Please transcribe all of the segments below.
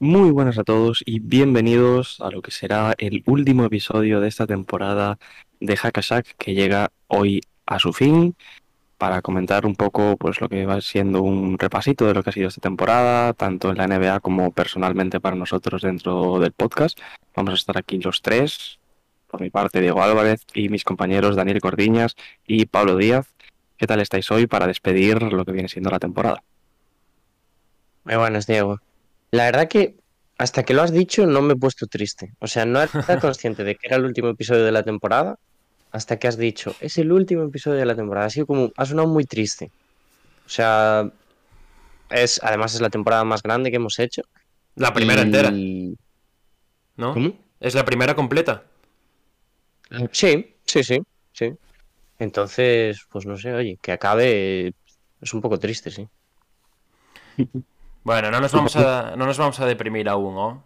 Muy buenas a todos y bienvenidos a lo que será el último episodio de esta temporada de Hackashack que llega hoy a su fin para comentar un poco pues lo que va siendo un repasito de lo que ha sido esta temporada, tanto en la NBA como personalmente para nosotros dentro del podcast. Vamos a estar aquí los tres, por mi parte Diego Álvarez y mis compañeros Daniel Cordiñas y Pablo Díaz. ¿Qué tal estáis hoy para despedir lo que viene siendo la temporada? Muy buenas, Diego. La verdad que hasta que lo has dicho no me he puesto triste. O sea, no era consciente de que era el último episodio de la temporada hasta que has dicho, es el último episodio de la temporada. Ha sido como, ha sonado muy triste. O sea, es, además es la temporada más grande que hemos hecho. La primera entera. ¿No? Es la primera completa. Sí, sí, sí, sí. Entonces, pues no sé, oye, que acabe es un poco triste, sí. Bueno, no nos vamos a, no nos vamos a deprimir aún, ¿no?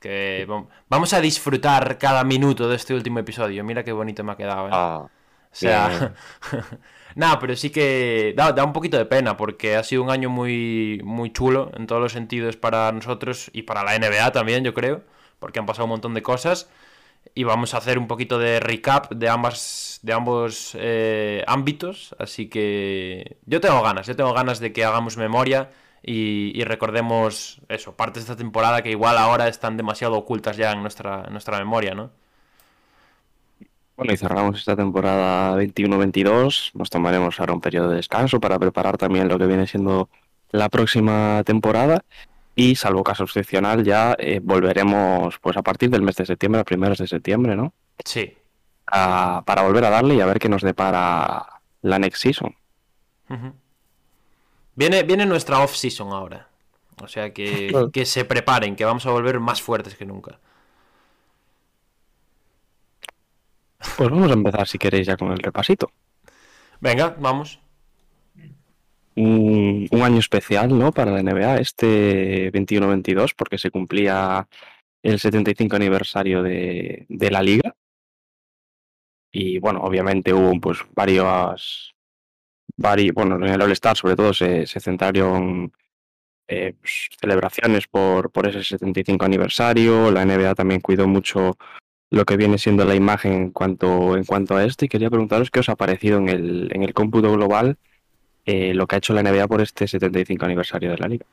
Que vamos a disfrutar cada minuto de este último episodio. Mira qué bonito me ha quedado. ¿eh? Ah, o sea, nada, pero sí que da, da, un poquito de pena porque ha sido un año muy, muy chulo en todos los sentidos para nosotros y para la NBA también, yo creo, porque han pasado un montón de cosas. Y vamos a hacer un poquito de recap de ambas de ambos eh, ámbitos. Así que yo tengo ganas, yo tengo ganas de que hagamos memoria y, recordemos eso, partes de esta temporada que igual ahora están demasiado ocultas ya en nuestra, nuestra memoria, ¿no? Bueno, y cerramos esta temporada 21-22, nos tomaremos ahora un periodo de descanso para preparar también lo que viene siendo la próxima temporada y salvo caso excepcional ya eh, volveremos pues a partir del mes de septiembre, a primeros de septiembre, ¿no? Sí. para volver a darle y a ver qué nos depara la next season. Viene, viene nuestra off-season ahora. O sea que, que se preparen, que vamos a volver más fuertes que nunca. Pues vamos a empezar, si queréis, ya con el repasito. Venga, vamos. Un, año especial, ¿no? Para la NBA, este 21-22, porque se cumplía el 75 aniversario de, de, la liga. Y bueno, obviamente hubo pues varios, bueno, en el All-Star sobre todo se, centraron eh, pues, celebraciones por, por ese 75 aniversario, la NBA también cuidó mucho lo que viene siendo la imagen en cuanto, en cuanto a esto y quería preguntaros qué os ha parecido en el, en el cómputo global eh, lo que ha hecho la NBA por este 75 aniversario de la liga.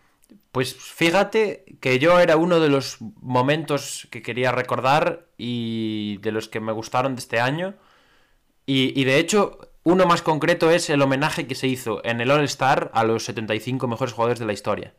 Pues fíjate que yo era uno de los momentos que quería recordar y de los que me gustaron de este año. Y, y de hecho, uno más concreto es el homenaje que se hizo en el All-Star a los 75 mejores jugadores de la historia.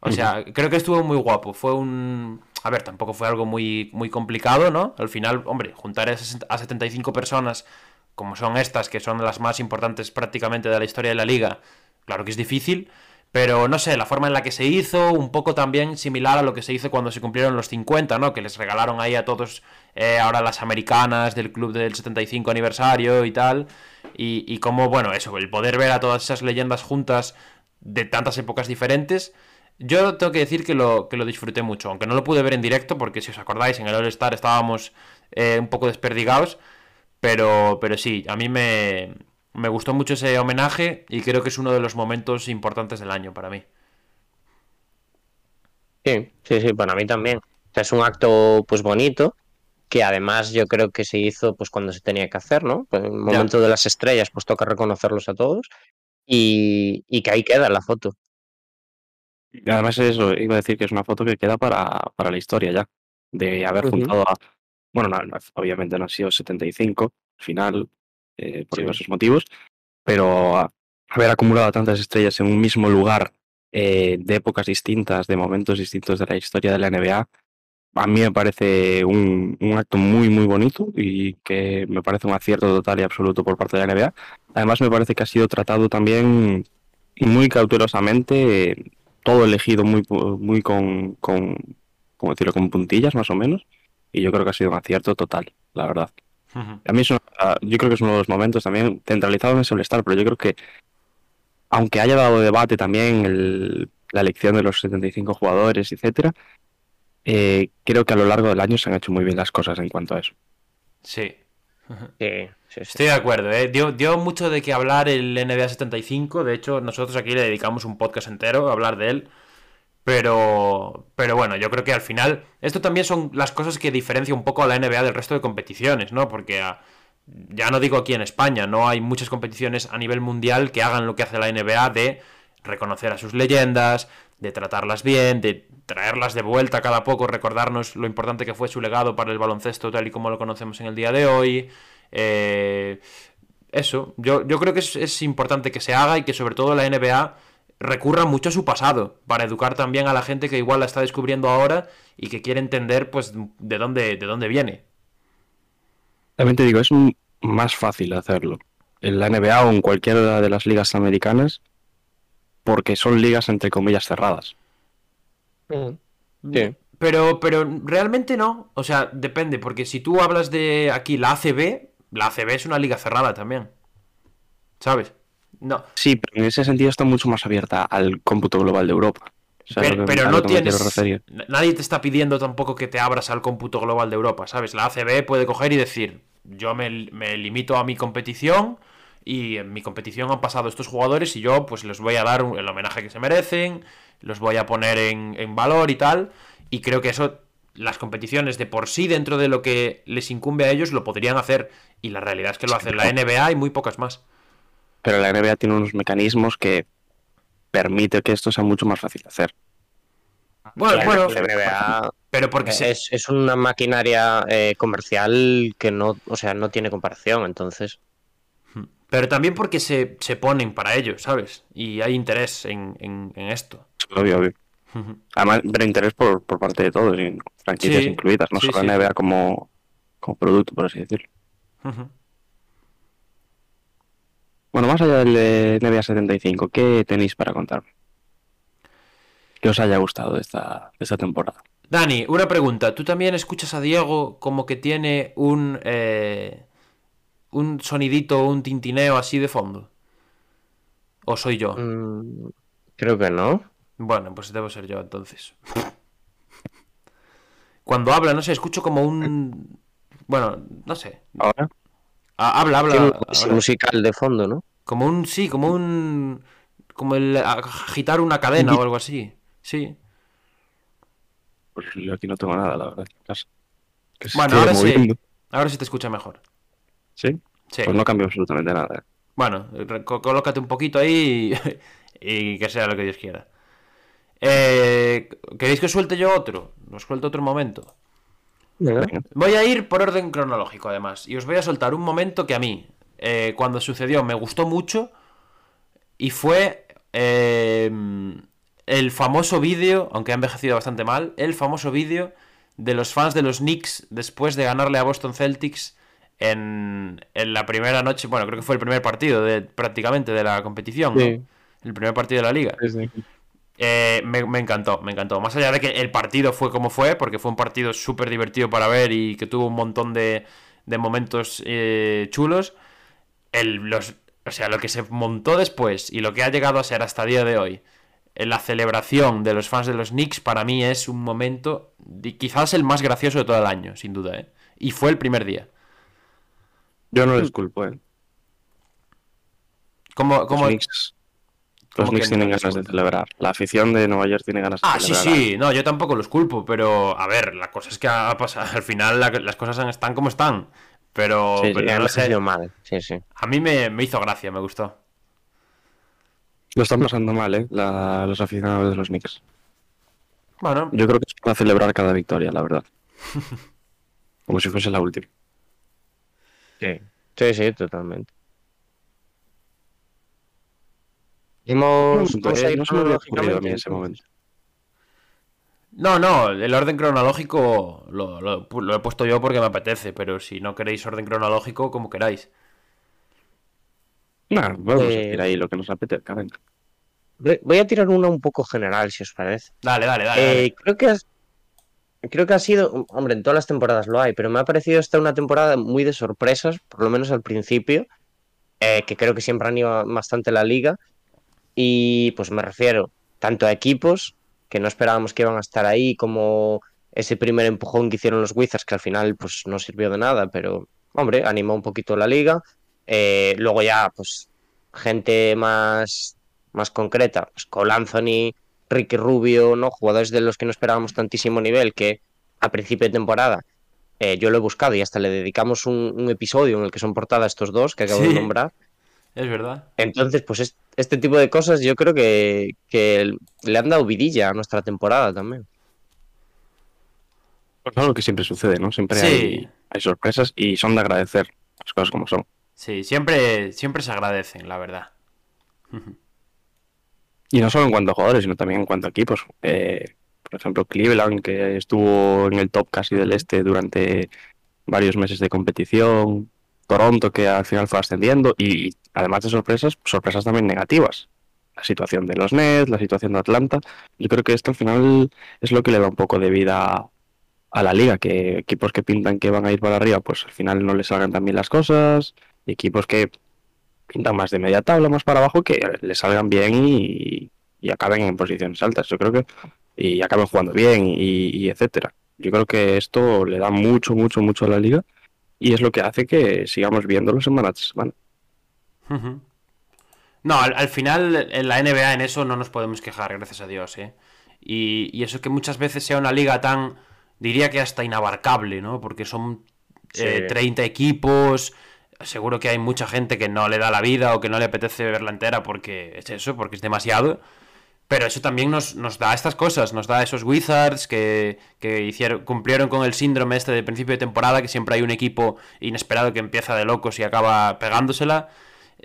O sea, creo que estuvo muy guapo. Fue un. A ver, tampoco fue algo muy, muy complicado, ¿no? Al final, hombre, juntar a 75 personas como son estas, que son las más importantes prácticamente de la historia de la liga, claro que es difícil. Pero no sé, la forma en la que se hizo, un poco también similar a lo que se hizo cuando se cumplieron los 50, ¿no? Que les regalaron ahí a todos eh, ahora las americanas del club del 75 aniversario y tal. Y, y como, bueno, eso, el poder ver a todas esas leyendas juntas de tantas épocas diferentes. Yo tengo que decir que lo, que lo disfruté mucho, aunque no lo pude ver en directo, porque si os acordáis, en el All-Star estábamos eh, un poco desperdigados. Pero, pero sí, a mí me, me gustó mucho ese homenaje y creo que es uno de los momentos importantes del año para mí. Sí, sí, sí, para mí también. es un acto pues bonito que además yo creo que se hizo pues cuando se tenía que hacer, ¿no? Pues, en el momento de las estrellas pues toca reconocerlos a todos y, que ahí queda la foto. Y además eso, iba a decir que es una foto que queda para, para la historia ya, de haber juntado a... Bueno, obviamente no ha sido 75, al final, eh, por diversos motivos, pero haber acumulado tantas estrellas en un mismo lugar eh, de épocas distintas, de momentos distintos de la historia de la NBA, a mí me parece un, acto muy, muy bonito y que me parece un acierto total y absoluto por parte de la NBA. Además, me parece que ha sido tratado también muy cautelosamente todo elegido muy, muy con, con, como decirlo, con puntillas más o menos. Y yo creo que ha sido un acierto total, la verdad. A mí es una- yo creo que es uno de los momentos también centralizado en ese All-Star, pero yo creo que aunque haya dado debate también el- la elección de los 75 jugadores, etcétera, eh, creo que a lo largo del año se han hecho muy bien las cosas en cuanto a eso. Sí. Sí, sí, sí. Estoy de acuerdo, ¿eh? dio, dio mucho de qué hablar el NBA 75. De hecho, nosotros aquí le dedicamos un podcast entero a hablar de él. Pero, pero bueno, yo creo que al final, esto también son las cosas que diferencian un poco a la NBA del resto de competiciones, ¿no? Porque ah, ya no digo aquí en España, no hay muchas competiciones a nivel mundial que hagan lo que hace la NBA de reconocer a sus leyendas, de tratarlas bien, de traerlas de vuelta cada poco, recordarnos lo importante que fue su legado para el baloncesto tal y como lo conocemos en el día de hoy. Eh, eso, yo, yo creo que es importante que se haga y que sobre todo la NBA recurra mucho a su pasado para educar también a la gente que igual la está descubriendo ahora y que quiere entender pues de dónde, de dónde viene. También te digo, es más fácil hacerlo en la NBA o en cualquiera de las ligas americanas porque son ligas entre comillas cerradas. Sí. Pero, pero realmente no. O sea, depende, porque si tú hablas de aquí la ACB, la ACB es una liga cerrada también. ¿Sabes? No. Sí, pero en ese sentido está mucho más abierta al cómputo global de Europa. ¿Sabes Pero, no tienes. Nadie te está pidiendo tampoco que te abras al cómputo global de Europa, ¿sabes? La ACB puede coger y decir: Yo me, me limito a mi competición y en mi competición han pasado estos jugadores y yo, pues les voy a dar el homenaje que se merecen, los voy a poner en, en valor y tal. Y creo que eso, las competiciones de por sí, dentro de lo que les incumbe a ellos, lo podrían hacer. Y la realidad es que lo hace la NBA y muy pocas más. Pero la NBA tiene unos mecanismos que permite que esto sea mucho más fácil de hacer. Bueno, La bueno, NBA pero porque se, es, es una maquinaria eh, comercial que no, o sea, no tiene comparación, entonces. Pero también porque se, se ponen para ello, ¿sabes? Y hay interés en, en- en esto. Obvio, obvio. Además, pero interés por, por parte de todos, franquicias Sí, incluidas, no sí, solo sí. NBA como, como producto, por así decirlo. Bueno, más allá del de NBA 75, ¿qué tenéis para contarme? Que os haya gustado de esta, de esta temporada. Dani, una pregunta. ¿Tú también escuchas a Diego como que tiene un eh, un sonidito, un tintineo así de fondo? ¿O soy yo? mm, creo que no. Bueno, pues debo ser yo entonces. Cuando habla, no sé, escucho como un... Bueno, no sé. Ahora, Ah, Habla, habla. Tiene un musical de fondo, ¿no? Como un... Sí, como un... Como el agitar una cadena o algo así. Sí. pues yo aquí no tengo nada, la verdad. Bueno, ahora sí. Ahora sí te escucha mejor. ¿Sí? Sí. Pues no cambia absolutamente nada. ¿eh? Bueno, colócate un poquito ahí y, y que sea lo que Dios quiera. Eh, ¿Queréis que os suelte yo otro? Os suelto otro momento. Voy a ir por orden cronológico, además. Y os voy a soltar un momento que a mí, eh, cuando sucedió, me gustó mucho. Y fue eh, el famoso vídeo, aunque ha envejecido bastante mal, el famoso vídeo de los fans de los Knicks después de ganarle a Boston Celtics en, en la primera noche. Bueno, creo que fue el primer partido de, prácticamente de la competición, ¿no? El primer partido de la liga. Eh, me, me encantó, me encantó. Más allá de que el partido fue como fue, porque fue un partido súper divertido para ver y que tuvo un montón de, de momentos eh, chulos. El, los, o sea, lo que se montó después y lo que ha llegado a ser hasta el día de hoy, en la celebración de los fans de los Knicks, para mí es un momento, de- quizás el más gracioso de todo el año, sin duda. ¿eh? Y fue el primer día. Yo no les culpo, ¿eh? ¿Cómo, cómo- Los Knicks, cómo los Knicks tienen ganas de celebrar. La afición de Nueva York tiene ganas de Ah, sí, celebrar. sí, no, yo tampoco los culpo, pero a ver, la cosa es que ha pasado, al final la- las cosas están como están. Pero, Sí, sí, pero ha no sé, envejecido mal. Sí, sí. a mí me, me hizo gracia, me gustó. Lo están pasando mal, ¿eh? La- los aficionados de los Knicks. Bueno, Yo creo que es para celebrar cada victoria, la verdad. Como si fuese la última. Sí, sí, sí, totalmente. No, eh, ir no se me había ocurrido a mí cronológicamente, en ese entonces. momento. no, no, el orden cronológico lo, lo- lo he puesto yo porque me apetece, pero si no queréis orden cronológico, como queráis. Nah, vamos Eh, a decir ahí lo que nos apetezca, venga. voy a tirar una un poco general, si os parece. Dale, dale, dale. Eh, creo que has, creo que ha sido, hombre, en todas las temporadas lo hay, pero me ha parecido esta una temporada muy de sorpresas, por lo menos al principio, eh, que creo que siempre han ido bastante la liga. Y pues me refiero tanto a equipos que no esperábamos que iban a estar ahí, como ese primer empujón que hicieron los Wizards, que al final pues no sirvió de nada, pero hombre, animó un poquito la liga. Eh, luego ya, pues, gente más, más concreta, pues Cole Anthony, Ricky Rubio, ¿no? Jugadores de los que no esperábamos tantísimo nivel que a principio de temporada eh, yo lo he buscado y hasta le dedicamos un, episodio en el que son portadas estos dos que acabo de nombrar. Es verdad. Entonces, pues este tipo de cosas yo creo que, que le han dado vidilla a nuestra temporada también. Pues lo que siempre sucede, ¿no? Siempre hay, hay, sorpresas y son de agradecer las cosas como son. Sí, siempre, siempre se agradecen, la verdad. Y no solo en cuanto a jugadores, sino también en cuanto a equipos. Eh, por ejemplo, Cleveland, que estuvo en el top casi del este durante varios meses de competición. Toronto, que al final fue ascendiendo. Y, además de sorpresas, sorpresas también negativas. La situación de los Nets, la situación de Atlanta. Yo creo que esto al final es lo que le da un poco de vida a la liga, que equipos que pintan que van a ir para arriba, pues al final no les salgan tan bien las cosas, y equipos que pintan más de media tabla, más para abajo, que les salgan bien y, acaben en posiciones altas. Yo creo que y acaben jugando bien y, etcétera. Yo creo que esto le da mucho, mucho, mucho a la liga y es lo que hace que sigamos viéndolo semana tras semana. No, al, final en la NBA en eso no nos podemos quejar, gracias a Dios, ¿eh? Y, y eso que muchas veces sea una liga tan diría que hasta inabarcable, ¿no? Porque son 30 eh, equipos. Seguro que hay mucha gente que no le da la vida o que no le apetece verla entera porque es eso, porque es demasiado. Pero eso también nos, nos da estas cosas, nos da esos Wizards que, que hicieron, cumplieron con el síndrome este de principio de temporada, que siempre hay un equipo inesperado que empieza de locos y acaba pegándosela.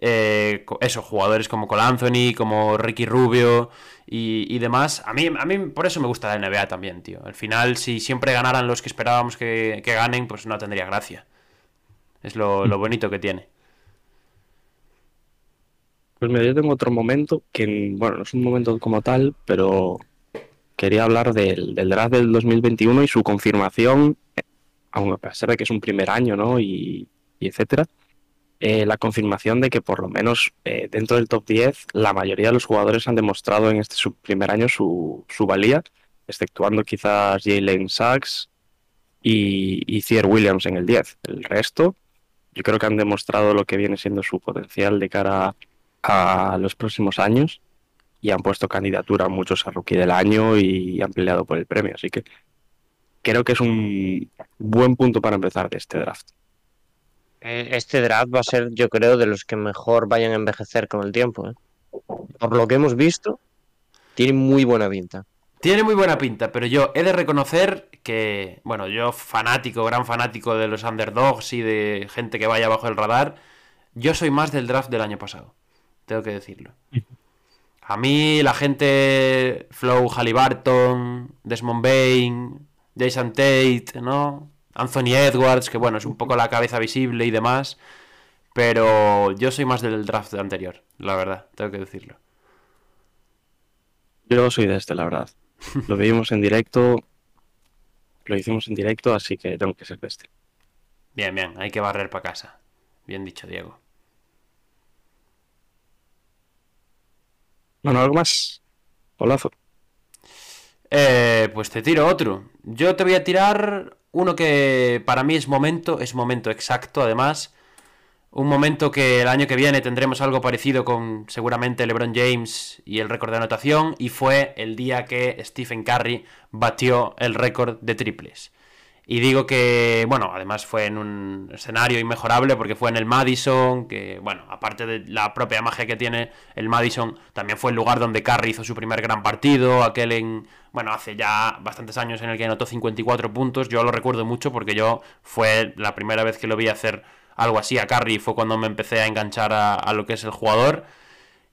Eh, eso, jugadores como Cole Anthony, como Ricky Rubio y, demás. A mí, a mí por eso me gusta la NBA también, tío. Al final, si siempre ganaran los que esperábamos que, ganen, pues no tendría gracia. Es lo, bonito que tiene. Pues mira, yo tengo otro momento que, bueno, no es un momento como tal, pero quería hablar del, draft del 2021 y su confirmación, aunque a pesar de que es un primer año, ¿no? Y, y etcétera eh, la confirmación de que por lo menos eh, dentro del top 10 la mayoría de los jugadores han demostrado en este primer año su, valía, exceptuando quizás Jalen Sachs y, y Cier Williams en el 10. El resto yo creo que han demostrado lo que viene siendo su potencial de cara a los próximos años y han puesto candidatura a muchos a Rookie del Año y han peleado por el premio. Así que creo que es un buen punto para empezar de este draft. Eh, este draft va a ser, yo creo, de los que mejor vayan a envejecer con el tiempo. ¿eh? Por lo que hemos visto, tiene muy buena pinta. Tiene muy buena pinta, pero yo he de reconocer que, bueno, yo fanático, gran fanático de los underdogs y de gente que vaya bajo el radar, yo soy más del draft del año pasado. Tengo que decirlo. A mí la gente Flow Halliburton, Desmond Bain, Jason Tate, ¿no? Anthony Edwards, que bueno, es un poco la cabeza visible y demás. Pero yo soy más del draft anterior, la verdad, tengo que decirlo. Yo soy de este, la verdad. Lo vimos en directo, lo hicimos en directo, así que tengo que ser de este. Bien, bien, hay que barrer para casa. Bien dicho, Diego. Bueno, ¿algo más? Polazo. Eh, pues te tiro otro. Yo te voy a tirar uno que para mí es momento, es momento exacto además. Un momento que el año que viene tendremos algo parecido con seguramente LeBron James y el récord de anotación. Y fue el día que Stephen Curry batió el récord de triples. Y digo que, bueno, además fue en un escenario inmejorable porque fue en el Madison, que, bueno, aparte de la propia magia que tiene el Madison, también fue el lugar donde Curry hizo su primer gran partido, aquel en, bueno, hace ya bastantes años en el que anotó 54 puntos, yo lo recuerdo mucho porque yo fue la primera vez que lo vi hacer algo así a Curry, fue cuando me empecé a enganchar a, lo que es el jugador.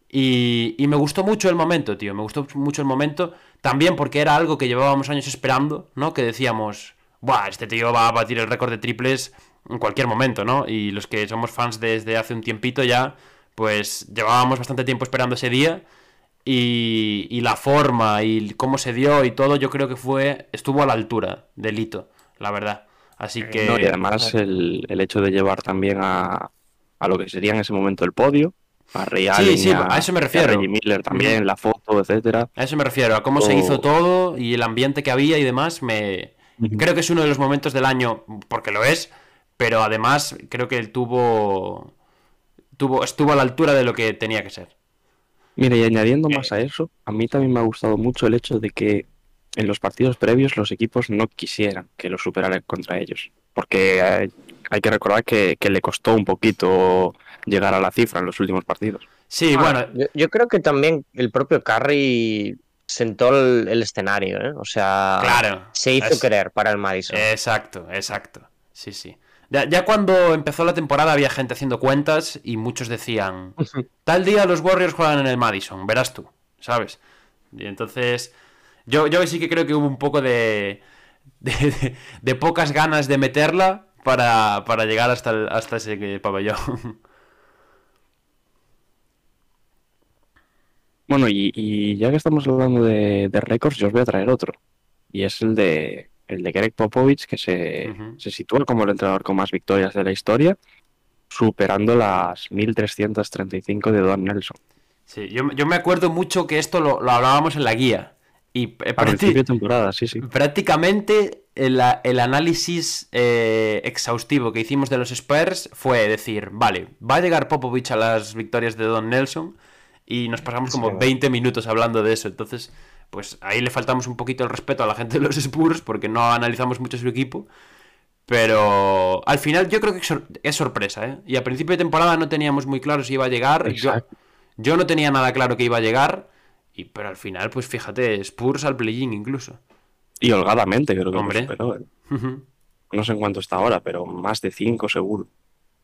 Y, y me gustó mucho el momento, tío, me gustó mucho el momento, también porque era algo que llevábamos años esperando, ¿no? Que decíamos Buah, este tío va a batir el récord de triples en cualquier momento, ¿no? Y los que somos fans desde hace un tiempito ya, pues llevábamos bastante tiempo esperando ese día. y, y la forma y cómo se dio y todo, yo creo que fue estuvo a la altura del hito, la verdad. Así que... No, y además el, el hecho de llevar también a, a lo que sería en ese momento el podio, a Ray Sí, Allen sí, a eso me refiero. Reggie Miller también, la foto, etcétera. A eso me refiero, a cómo se O- hizo todo y el ambiente que había y demás, me Creo que es uno de los momentos del año, porque lo es, pero además creo que él tuvo, tuvo estuvo a la altura de lo que tenía que ser. Mira, y añadiendo más a eso, a mí también me ha gustado mucho el hecho de que en los partidos previos los equipos no quisieran que lo superara contra ellos. Porque eh, hay que recordar que, que le costó un poquito llegar a la cifra en los últimos partidos. Sí, bueno, Yo, yo creo que también el propio Curry sentó el, el escenario, ¿eh? O sea, claro. se hizo es- querer para el Madison. Exacto, exacto. Sí, sí. Ya, ya cuando empezó la temporada había gente haciendo cuentas y muchos decían, tal día los Warriors juegan en el Madison, verás tú, ¿sabes? Y entonces, yo, yo sí que creo que hubo un poco de, de, de- de pocas ganas de meterla para, para llegar hasta, el- hasta ese pabellón. Bueno, y, y ya que estamos hablando de, de récords, yo os voy a traer otro. Y es el de, el de Greg Popovich, que se, sitúa como el entrenador con más victorias de la historia, superando las 1335 de Don Nelson. Sí, yo, yo me acuerdo mucho que esto lo, lo hablábamos en la guía. Y eh, prácti- principio de temporada, sí, sí. Prácticamente el, el análisis eh, exhaustivo que hicimos de los Spurs fue decir, vale, va a llegar Popovich a las victorias de Don Nelson y nos pasamos como Sí. 20 minutos hablando de eso. Entonces, pues ahí le faltamos un poquito el respeto a la gente de los Spurs porque no analizamos mucho su equipo. Pero al final yo creo que es sor- es sorpresa, ¿eh? Y a principio de temporada no teníamos muy claro si iba a llegar. Yo, yo no tenía nada claro que iba a llegar. Y, pero al final, pues fíjate, Spurs al play-in incluso. Y holgadamente creo que Hombre. lo superó. ¿eh? Ujú, No sé en cuánto está ahora, pero más de 5 seguro.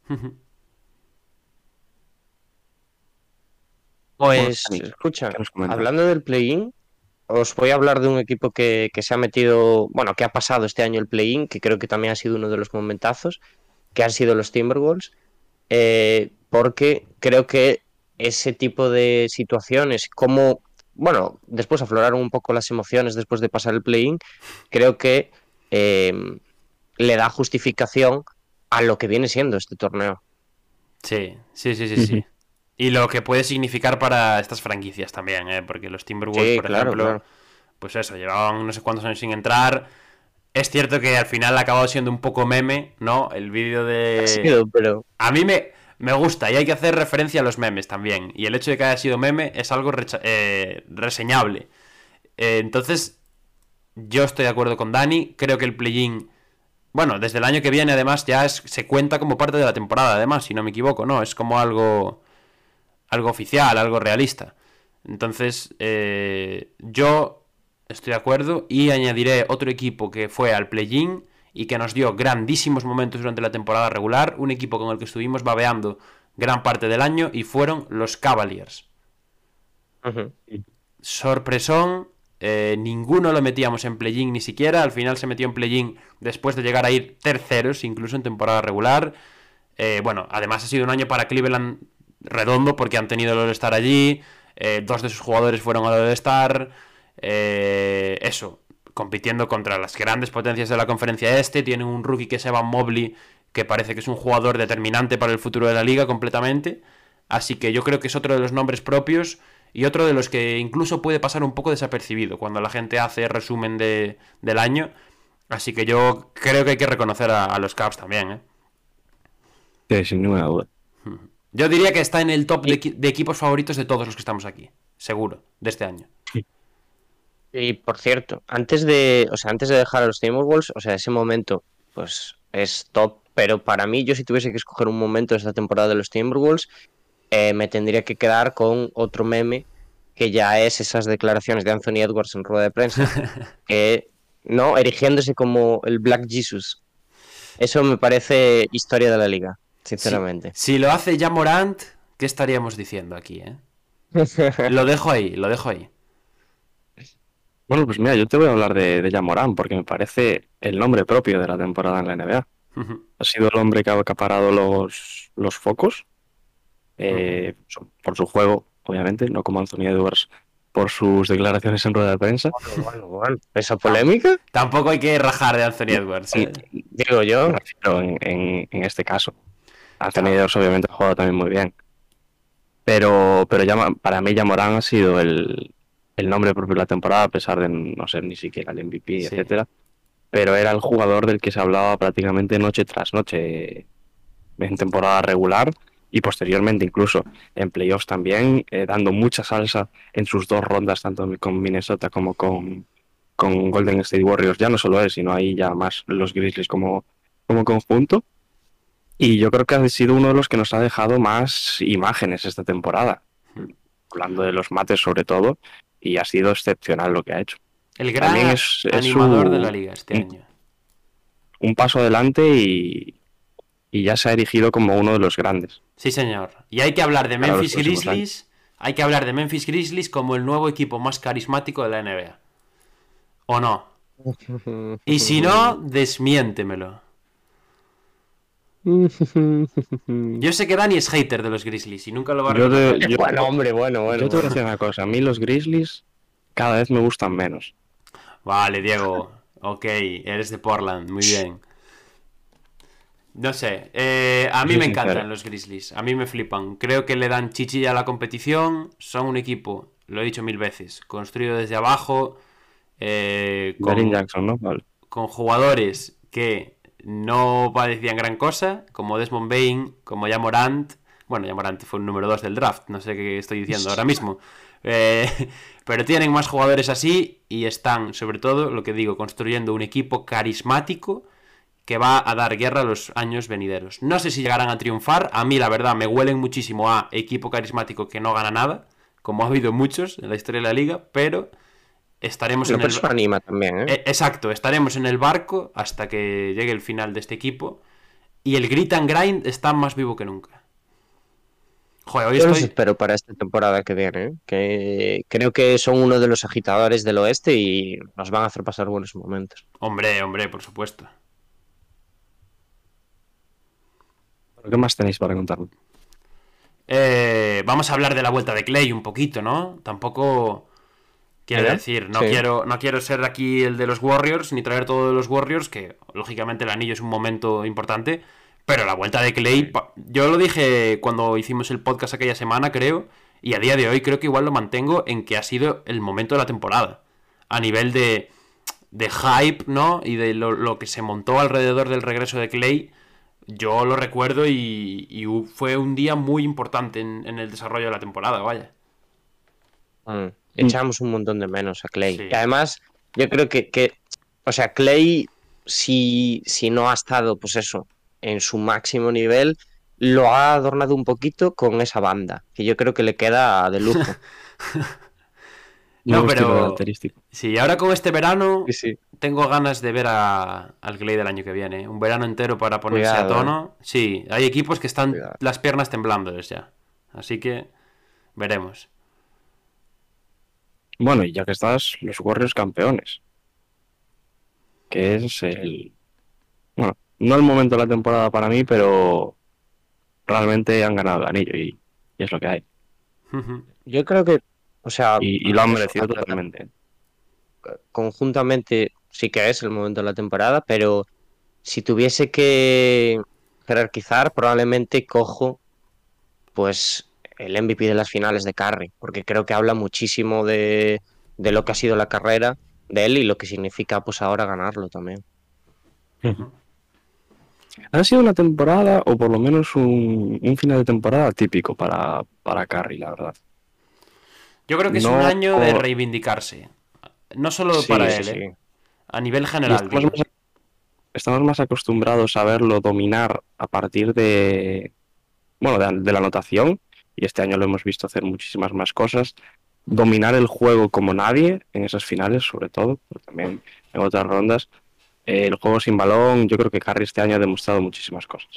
ujú. Pues, escucha, ¿qué nos comentas? hablando del play-in, os voy a hablar de un equipo que, que se ha metido, bueno, que ha pasado este año el play-in, que creo que también ha sido uno de los momentazos, que han sido los Timberwolves, eh, porque creo que ese tipo de situaciones, como, bueno, después afloraron un poco las emociones después de pasar el play-in, creo que eh, le da justificación a lo que viene siendo este torneo. Sí, sí, sí, sí, sí. Y lo que puede significar para estas franquicias también, ¿eh? Porque los Timberwolves, Sí, por claro, ejemplo, claro. pues eso, llevaban no sé cuántos años sin entrar. Es cierto que al final ha acabado siendo un poco meme, ¿no? El vídeo de... Ha sido, pero A mí me, me gusta y hay que hacer referencia a los memes también. Y el hecho de que haya sido meme es algo recha- eh, reseñable. Eh, entonces, yo estoy de acuerdo con Dani. Creo que el play-in, bueno, desde el año que viene además ya es, se cuenta como parte de la temporada, además, si no me equivoco, ¿no? Es como algo, algo oficial, algo realista. Entonces, eh, yo estoy de acuerdo y añadiré otro equipo que fue al play-in y que nos dio grandísimos momentos durante la temporada regular, un equipo con el que estuvimos babeando gran parte del año y fueron los Cavaliers. Sorpresón, eh, ninguno lo metíamos en play-in ni siquiera, al final se metió en play-in después de llegar a ir terceros, incluso en temporada regular. Eh, bueno, además ha sido un año para Cleveland redondo porque han tenido el All-Star allí, eh, dos de sus jugadores fueron al All-Star, eh, eso, compitiendo contra las grandes potencias de la conferencia este, tienen un rookie que es Evan Mobley, que parece que es un jugador determinante para el futuro de la liga completamente, así que yo creo que es otro de los nombres propios y otro de los que incluso puede pasar un poco desapercibido cuando la gente hace resumen de, del año, así que yo creo que hay que reconocer a, a los Cavs también, ¿eh? Sí, sin ninguna duda. Yo diría que está en el top de, equi- de equipos favoritos de todos los que estamos aquí, seguro, de este año. Y por cierto, antes de, o sea, antes de dejar a los Timberwolves, o sea, ese momento, pues es top, pero para mí, yo si tuviese que escoger un momento de esta temporada de los Timberwolves, eh, me tendría que quedar con otro meme que ya es esas declaraciones de Anthony Edwards en rueda de prensa, que no, erigiéndose como el Black Jesus. Eso me parece historia de la liga, sinceramente. Si lo hace ya Morant, ¿qué estaríamos diciendo aquí, eh? Lo dejo ahí, lo dejo ahí. Bueno, pues mira, yo te voy a hablar de, de Yamorán porque me parece el nombre propio de la temporada en la NBA. Ha sido el hombre que ha acaparado los, los focos eh, por su juego, obviamente, no como Anthony Edwards, por sus declaraciones en rueda de prensa. Bueno, bueno, bueno. ¿Esa polémica? Tampoco hay que rajar de Anthony Edwards. ¿eh? Digo yo. En- en este caso. Anthony Edwards obviamente ha jugado también muy bien. Pero, pero ya, para mí Yamorán ha sido el, el nombre propio de la temporada, a pesar de no ser ni siquiera el MVP, Sí. etcétera. Pero era el jugador del que se hablaba prácticamente noche tras noche en temporada regular y posteriormente incluso en playoffs también, eh, dando mucha salsa en sus dos rondas, tanto con Minnesota como con, con Golden State Warriors. Ya no solo él, sino ahí ya más los Grizzlies como, como conjunto. Y yo creo que ha sido uno de los que nos ha dejado más imágenes esta temporada, hablando de los mates sobre todo, y ha sido excepcional lo que ha hecho. El gran También es- es animador de la liga este un- año. Un paso adelante y, y ya se ha erigido como uno de los grandes. Sí, señor. Y hay que hablar de Memphis Grizzlies. Hay que hablar de Memphis Grizzlies como el nuevo equipo más carismático de la NBA. ¿O no? Y si no, desmiéntemelo. Yo sé que Dani es hater de los Grizzlies y nunca lo va a Yo te- reconocer. yo- Bueno, hombre, bueno, bueno. Yo te voy a decir una cosa, a mí los Grizzlies cada vez me gustan menos. Vale, Diego. Ok, eres de Portland. Muy bien. No sé. eh, a mí me sincero. encantan los Grizzlies. A mí me flipan. Creo que le dan chichilla a la competición. Son un equipo, lo he dicho mil veces, construido desde abajo. eh, con, Jackson, ¿no? Vale. con jugadores que no parecían gran cosa, como Desmond Bain, como ya Morant. Bueno, ya Morant fue un número 2 del draft, no sé qué estoy diciendo ahora mismo. Eh, pero tienen más jugadores así y están, sobre todo, lo que digo, construyendo un equipo carismático que va a dar guerra a los años venideros. No sé si llegarán a triunfar, a mí la verdad me huelen muchísimo a equipo carismático que no gana nada, como ha habido muchos en la historia de la liga, pero estaremos Pero en por el... eso anima también, ¿eh? Eh, Exacto, estaremos en el barco hasta que llegue el final de este equipo. Y el grit and grind está más vivo que nunca. Joder, hoy Yo los espero para esta temporada que viene, ¿eh? que creo que son uno de los agitadores del oeste y nos van a hacer pasar buenos momentos. Hombre, hombre, por supuesto. ¿Qué más tenéis para contarme? Eh, vamos a hablar de la vuelta de Clay un poquito, ¿no? Tampoco quiero Venga, decir, no sí. quiero, no quiero ser aquí el de los Warriors, ni traer todo de los Warriors, que lógicamente el anillo es un momento importante. Pero la vuelta de Clay, yo lo dije cuando hicimos el podcast aquella semana, creo, y a día de hoy creo que igual lo mantengo en que ha sido el momento de la temporada. A nivel de, de hype, ¿no? Y de lo, lo que se montó alrededor del regreso de Clay, yo lo recuerdo y, fue un día muy importante en, en el desarrollo de la temporada, vaya. Mm. Echamos un montón de menos a Clay. Sí. Y además, yo creo que, que o sea, Clay, si, si no ha estado, pues eso, en su máximo nivel, lo ha adornado un poquito con esa banda, que yo creo que le queda de lujo. No, pero-. Sí, ahora con este verano Sí, sí. tengo ganas de ver a, al Clay del año que viene. Un verano entero para ponerse Cuidado, a tono. Sí, hay equipos que están Cuidado. las piernas temblándoles ya. Así que veremos. Bueno, y ya que estás, los Warriors campeones. Que es el. Bueno, no el momento de la temporada para mí, pero realmente han ganado el anillo y, y es lo que hay. Yo creo que, o sea, Y, y lo han merecido totalmente. conjuntamente sí que es el momento de la temporada, pero si tuviese que jerarquizar, probablemente cojo pues el MVP de las finales de Curry, porque creo que habla muchísimo de, de lo que ha sido la carrera de él y lo que significa pues ahora ganarlo también. Ha sido una temporada, o por lo menos un, un final de temporada típico para, para Curry, la verdad. Yo creo que es un año de reivindicarse. No solo Sí, para él, sí, ¿eh? a nivel general. estamos, digo. más, estamos más acostumbrados a verlo dominar a partir de, bueno, de, de la anotación, y este año lo hemos visto hacer muchísimas más cosas, dominar el juego como nadie en esas finales, sobre todo, pero también en otras rondas. Eh, el juego sin balón, yo creo que Curry este año ha demostrado muchísimas cosas.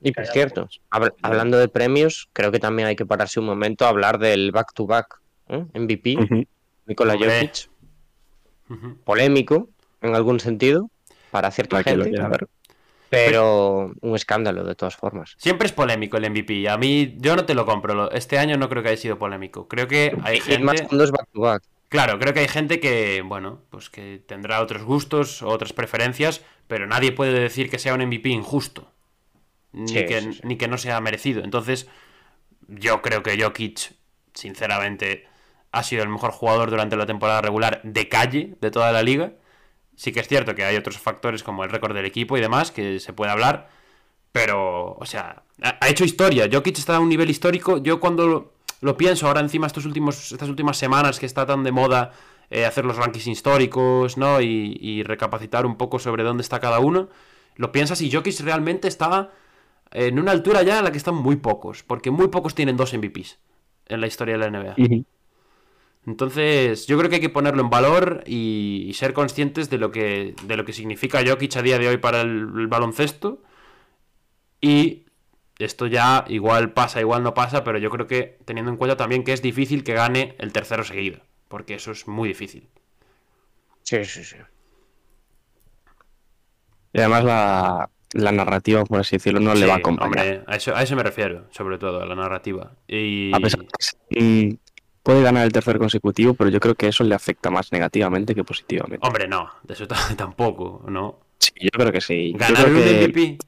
Y por cierto, hab- hablando de premios, creo que también hay que pararse un momento a hablar del back-to-back ¿eh? MVP, Ujú. Nikola Hombre. Jokic, polémico en algún sentido para cierta gente. ver. Pero un escándalo de todas formas. Siempre es polémico el MVP. A mí, yo no te lo compro. Este año no creo que haya sido polémico. Creo que hay Y más gente. cuando es back to back. Claro, creo que hay gente que, bueno, pues que tendrá otros gustos, otras preferencias, pero nadie puede decir que sea un MVP injusto. Ni, Sí, que, sí, sí. ni que no sea merecido. Entonces, yo creo que Jokic, sinceramente, ha sido el mejor jugador durante la temporada regular de calle de toda la liga. Sí que es cierto que hay otros factores como el récord del equipo y demás que se puede hablar, pero, o sea, ha, hecho historia. Jokic está a un nivel histórico. Yo cuando lo, pienso ahora encima estos últimos, estas últimas semanas que está tan de moda eh, hacer los rankings históricos, ¿no? Y, recapacitar un poco sobre dónde está cada uno, lo piensas y Jokic realmente está en una altura ya en la que están muy pocos, porque muy pocos tienen dos MVPs en la historia de la NBA. Entonces, yo creo que hay que ponerlo en valor y, y ser conscientes de lo que de lo que significa Jokic a día de hoy para el, el baloncesto. Y esto ya igual pasa, igual no pasa, pero yo creo que teniendo en cuenta también que es difícil que gane el tercero seguido, porque eso es muy difícil. Sí, sí, sí. Y además la, la narrativa, por así decirlo, no le va a acompañar. hombre, a eso, a eso me refiero, sobre todo, a la narrativa. Y... A pesar de que puede ganar el tercer consecutivo, pero yo creo que eso le afecta más negativamente que positivamente. Hombre, no, de eso tampoco, ¿no? Sí, yo creo que sí. Ganar un MVP,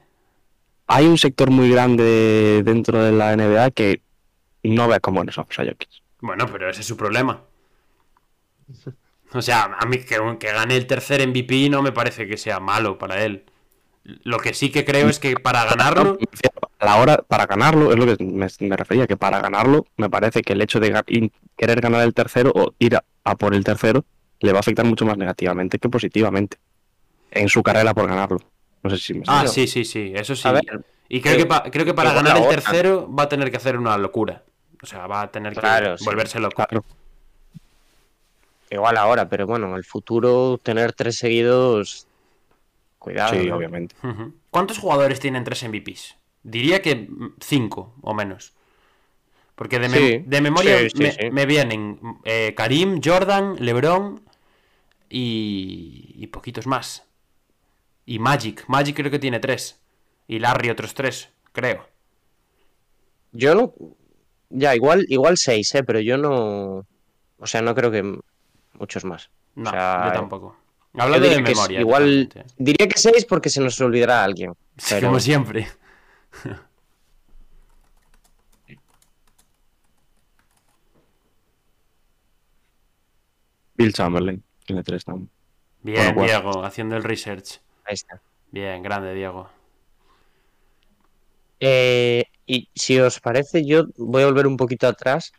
Hay un sector muy grande dentro de la NBA que no ve con buenos ojos a Jokic. Bueno, pero ese es su problema. O sea, a mí que, que gane el tercer MVP no me parece que sea malo para él. Lo que sí que creo es que para ganarlo. La hora, para ganarlo, es lo que me, me refería, que para ganarlo, me parece que el hecho de in- querer ganar el tercero o ir a, a por el tercero le va a afectar mucho más negativamente que positivamente en su carrera por ganarlo. No sé si me Ah, sí, sí, sí, eso sí. Ver, y creo eh, que, creo que para ganar el tercero va a tener que hacer una locura. O sea, va a tener que Claro, volverse loco. Claro. Igual ahora, pero bueno, en el futuro tener tres seguidos. Cuidado. Sí, ¿no? obviamente. ¿Cuántos jugadores tienen tres MVPs? Diría que mm, cinco o menos. Porque de, mem- Sí, de memoria sí, sí, me, sí. me vienen eh, Karim, Jordan, LeBron y, y poquitos más. Y Magic. Magic creo que tiene tres. Y Larry otros tres, creo. Yo no. Ya, igual, igual seis, ¿eh? Pero yo no. O sea, no creo que muchos más. No, O sea, yo tampoco. Hablando de memoria. igual. totalmente. Diría que seis porque se nos olvidará alguien. Sí, Pero... Como siempre. Bill Chamberlain tiene tres también. Bien, Bueno, Diego, haciendo el research. Ahí está. Bien, grande, Diego. Eh, y si os parece, yo voy a volver un poquito atrás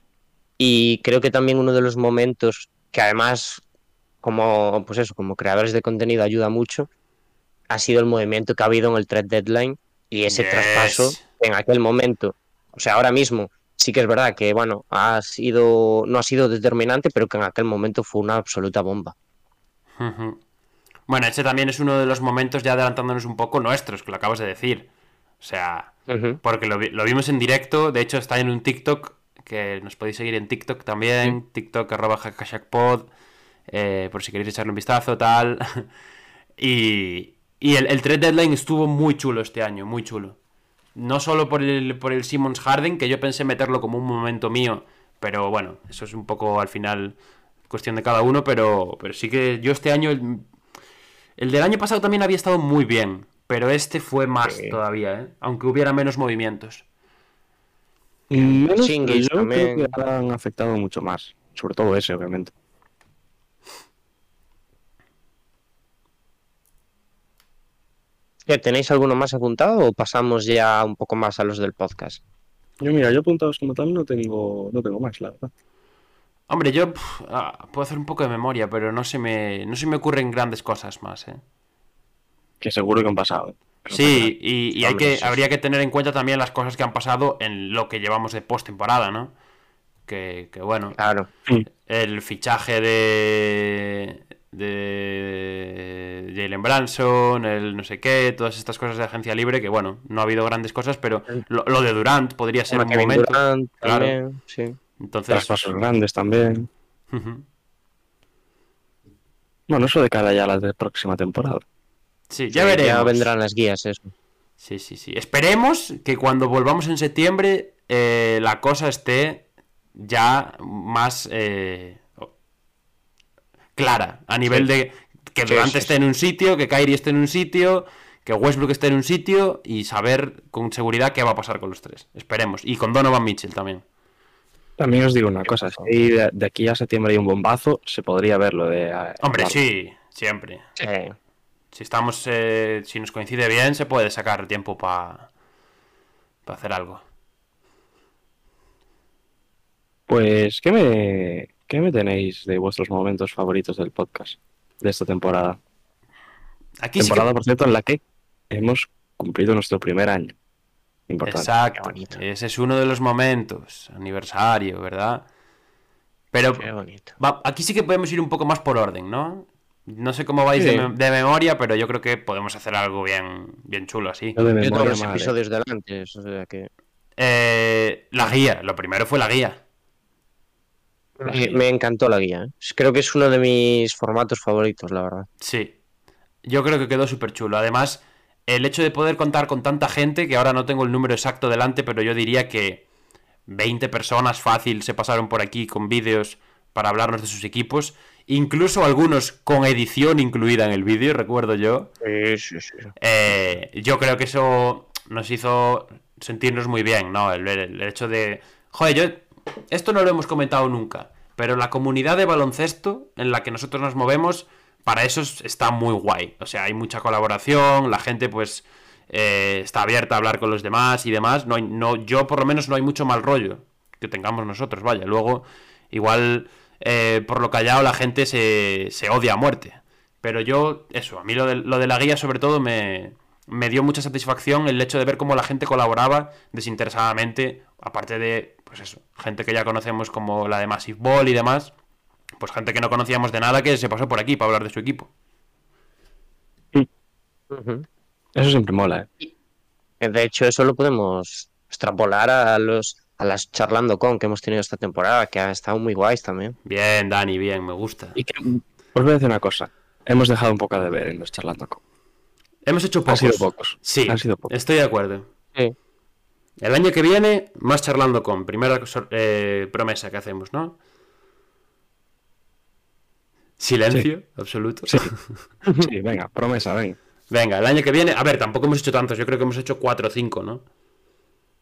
y creo que también uno de los momentos que además, como, pues eso, como creadores de contenido ayuda mucho, ha sido el movimiento que ha habido en el trade deadline y ese Yes. traspaso en aquel momento. O sea, ahora mismo sí que es verdad que, bueno, ha sido, no ha sido determinante, pero que en aquel momento fue una absoluta bomba. Bueno, ese también es uno de los momentos, ya adelantándonos un poco, nuestros, que lo acabas de decir. O sea, porque lo, vi- lo vimos en directo, de hecho está en un TikTok, que nos podéis seguir en TikTok también, TikTok arroba hackashacpod, eh, por si queréis echarle un vistazo, tal. y y el, el trade deadline estuvo muy chulo este año, muy chulo. No solo por el, por el Simmons Harden, que yo pensé meterlo como un momento mío, pero bueno, eso es un poco al final cuestión de cada uno, pero, pero sí que yo este año, el, el del año pasado también había estado muy bien, pero este fue más Sí. todavía, ¿eh? aunque hubiera menos movimientos. Menos, Chingis pero yo creo que han afectado mucho más. Sobre todo ese, obviamente. ¿Tenéis alguno más apuntado o pasamos ya un poco más a los del podcast? Yo, mira, yo apuntados como tal no tengo, no tengo más, la verdad. Hombre, yo ah, puedo hacer un poco de memoria, pero no se me, no se me ocurren grandes cosas más, ¿eh? Que seguro que han pasado. ¿eh? Sí, y, y hay que, habría que tener en cuenta también las cosas que han pasado en lo que llevamos de postemporada, ¿no? Que, que bueno, Claro. el fichaje de de Jalen Branson, el no sé qué, todas estas cosas de agencia libre, que bueno, no ha habido grandes cosas, pero lo, lo de Durant podría ser un momento. Durant claro. también, sí. Entonces, Traspasos grandes también. Bueno, eso de cara ya a la de próxima temporada. Sí, ya Sí, veremos. Ya vendrán las guías, eso. Sí, sí, sí. Esperemos que cuando volvamos en septiembre eh, la cosa esté ya más eh, clara. A nivel de que Sí, Durant sí, esté en un sitio, que Kyrie esté en un sitio, que Westbrook esté en un sitio y saber con seguridad qué va a pasar con los tres. Esperemos. Y con Donovan Mitchell también. También os digo una cosa, si de, de aquí a septiembre hay un bombazo, se podría ver lo de... eh, Hombre, sí, siempre. Sí. Si estamos, eh, si nos coincide bien, se puede sacar tiempo para hacer algo. Pues, ¿qué me, ¿qué me tenéis de vuestros momentos favoritos del podcast de esta temporada? Aquí sí que- temporada, por cierto, en la que hemos cumplido nuestro primer año. Importante. Exacto. Ese es uno de los momentos. Aniversario, ¿verdad? Pero Qué bonito. va- aquí sí que podemos ir un poco más por orden, ¿no? No sé cómo vais Sí. de, me- de memoria, pero yo creo que podemos hacer algo bien, bien chulo así. Yo de Yo todos memoria, los madre. episodios delante, o sea que... Eh, la guía, lo primero fue la guía. Me, me encantó la guía. ¿eh? Creo que es uno de mis formatos favoritos, la verdad. Sí. Yo creo que quedó súper chulo. Además, el hecho de poder contar con tanta gente, que ahora no tengo el número exacto delante, pero yo diría que 20 personas fácil se pasaron por aquí con vídeos para hablarnos de sus equipos. Incluso algunos con edición incluida en el vídeo, recuerdo yo. Sí, sí, sí. Eh, yo creo que eso nos hizo sentirnos muy bien, ¿no? El, el- el hecho de... Joder, yo... Esto no lo hemos comentado nunca, pero la comunidad de baloncesto en la que nosotros nos movemos, para eso es- está muy guay. O sea, hay mucha colaboración, la gente pues eh, está abierta a hablar con los demás y demás. No, hay- no, yo por lo menos no hay mucho mal rollo que tengamos nosotros, vaya. Luego, igual eh, por lo callado la gente se, se odia a muerte. Pero yo, eso, a mí lo de, lo de la guía sobre todo me, me dio mucha satisfacción el hecho de ver cómo la gente colaboraba desinteresadamente, aparte de, pues eso, gente que ya conocemos como la de Massive Ball y demás, pues gente que no conocíamos de nada que se pasó por aquí para hablar de su equipo. Eso siempre mola, ¿eh? De hecho, eso lo podemos extrapolar a los a las charlando con que hemos tenido esta temporada, que han estado muy guays también. Bien, Dani, bien, me gusta. Y que, os voy a decir una cosa. Hemos dejado un poco de ver en los charlando con. Hemos hecho Han pocos. sido pocos. Sí, Han sido pocos. estoy de acuerdo. Sí. El año que viene, más charlando con. Primera eh, promesa que hacemos, ¿no? Silencio, absoluto. Sí. Sí, venga, promesa, venga. Venga, el año que viene. A ver, tampoco hemos hecho tantos. Yo creo que hemos hecho 4 o 5, ¿no?